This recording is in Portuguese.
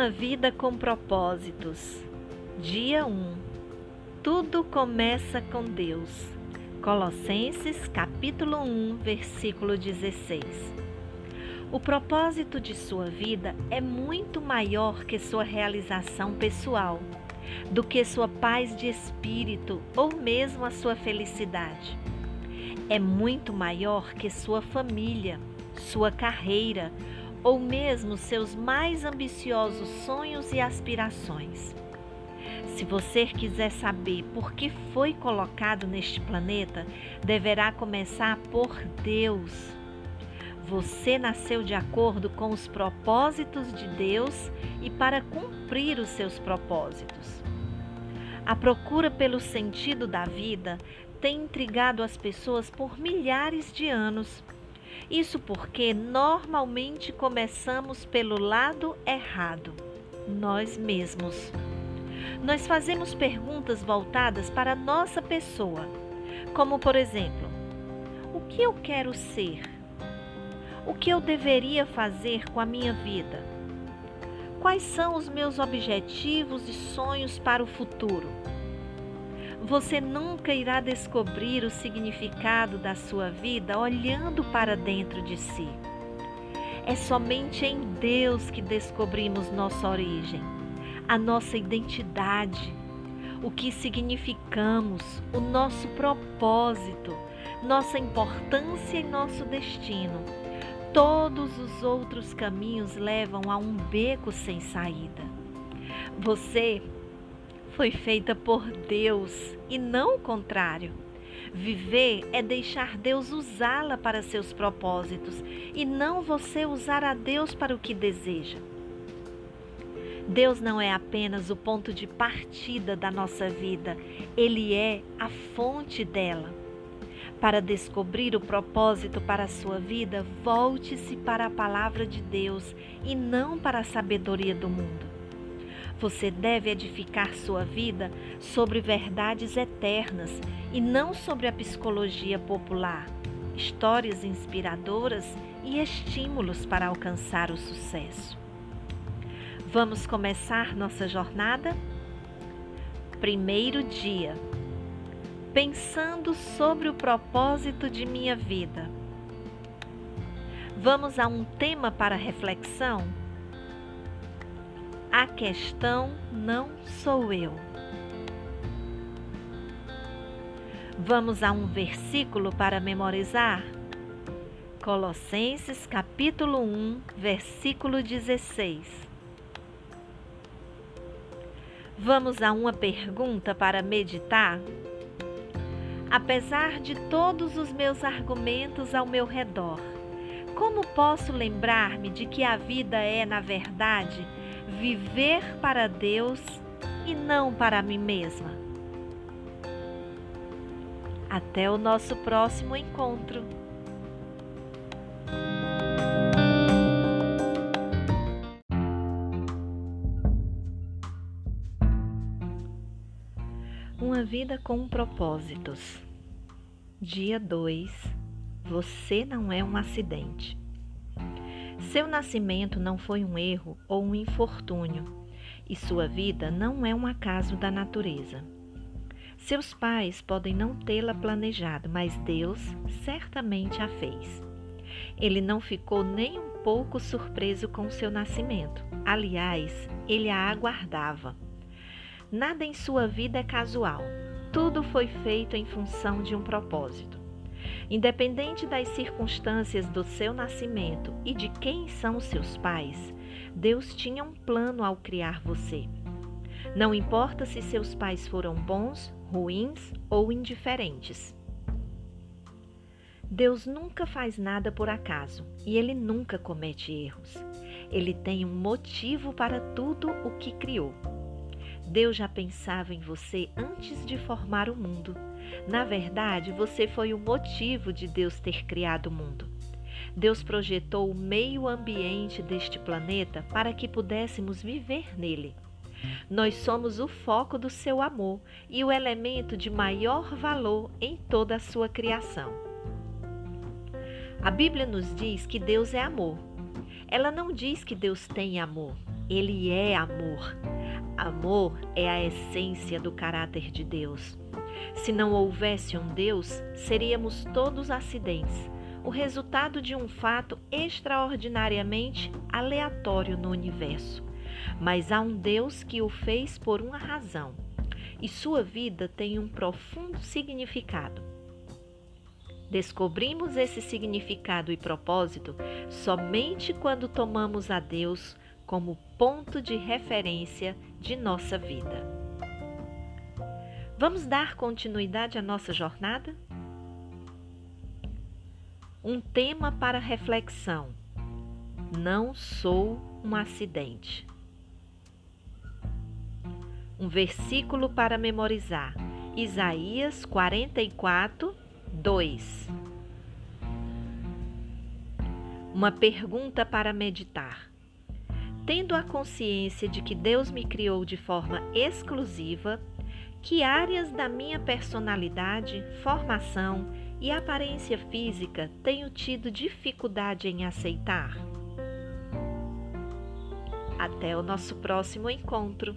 Uma vida com propósitos. Dia 1. Tudo começa com Deus. Colossenses capítulo 1, versículo 16. O propósito de sua vida é muito maior que sua realização pessoal, do que sua paz de espírito ou mesmo a sua felicidade. É muito maior que sua família, sua carreira ou mesmo seus mais ambiciosos sonhos e aspirações. Se você quiser saber por que foi colocado neste planeta, deverá começar por Deus. Você nasceu de acordo com os propósitos de Deus e para cumprir os seus propósitos. A procura pelo sentido da vida tem intrigado as pessoas por milhares de anos isso porque normalmente começamos pelo lado errado, nós mesmos. Nós fazemos perguntas voltadas para a nossa pessoa, como por exemplo: o que eu quero ser? O que eu deveria fazer com a minha vida? Quais são os meus objetivos e sonhos para o futuro? Você nunca irá descobrir o significado da sua vida olhando para dentro de si. É somente em Deus que descobrimos nossa origem, a nossa identidade, o que significamos, o nosso propósito, nossa importância e nosso destino. Todos os outros caminhos levam a um beco sem saída. Você foi feita por Deus e não o contrário. Viver é deixar Deus usá-la para seus propósitos e não você usar a Deus para o que deseja. Deus não é apenas o ponto de partida da nossa vida, Ele é a fonte dela. Para descobrir o propósito para a sua vida, volte-se para a palavra de Deus e não para a sabedoria do mundo. Você deve edificar sua vida sobre verdades eternas e não sobre a psicologia popular, histórias inspiradoras e estímulos para alcançar o sucesso. Vamos começar nossa jornada? Primeiro dia. Pensando sobre o propósito de minha vida. Vamos a um tema para reflexão? A questão não sou eu. Vamos a um versículo para memorizar? Colossenses capítulo 1, versículo 16. Vamos a uma pergunta para meditar? Apesar de todos os meus argumentos ao meu redor, como posso lembrar-me de que a vida é, na verdade, viver para Deus e não para mim mesma. Até o nosso próximo encontro. Uma vida com propósitos. Dia 2. Você não é um acidente. Seu nascimento não foi um erro ou um infortúnio, e sua vida não é um acaso da natureza. Seus pais podem não tê-la planejado, mas Deus certamente a fez. Ele não ficou nem um pouco surpreso com seu nascimento. Aliás, ele a aguardava. Nada em sua vida é casual. Tudo foi feito em função de um propósito. Independente das circunstâncias do seu nascimento e de quem são seus pais, Deus tinha um plano ao criar você. Não importa se seus pais foram bons, ruins ou indiferentes. Deus nunca faz nada por acaso e ele nunca comete erros. Ele tem um motivo para tudo o que criou. Deus já pensava em você antes de formar o mundo. Na verdade, você foi o motivo de Deus ter criado o mundo. Deus projetou o meio ambiente deste planeta para que pudéssemos viver nele. Nós somos o foco do seu amor e o elemento de maior valor em toda a sua criação. A Bíblia nos diz que Deus é amor. Ela não diz que Deus tem amor. Ele é amor. Amor é a essência do caráter de Deus. Se não houvesse um Deus, seríamos todos acidentes, o resultado de um fato extraordinariamente aleatório no universo. Mas há um Deus que o fez por uma razão, e sua vida tem um profundo significado. Descobrimos esse significado e propósito somente quando tomamos a Deus como ponto de referência de nossa vida. Vamos dar continuidade à nossa jornada? Um tema para reflexão: Não sou um acidente. Um versículo para memorizar: Isaías 44, 2. Uma pergunta para meditar tendo a consciência de que Deus me criou de forma exclusiva, que áreas da minha personalidade, formação e aparência física tenho tido dificuldade em aceitar? Até o nosso próximo encontro.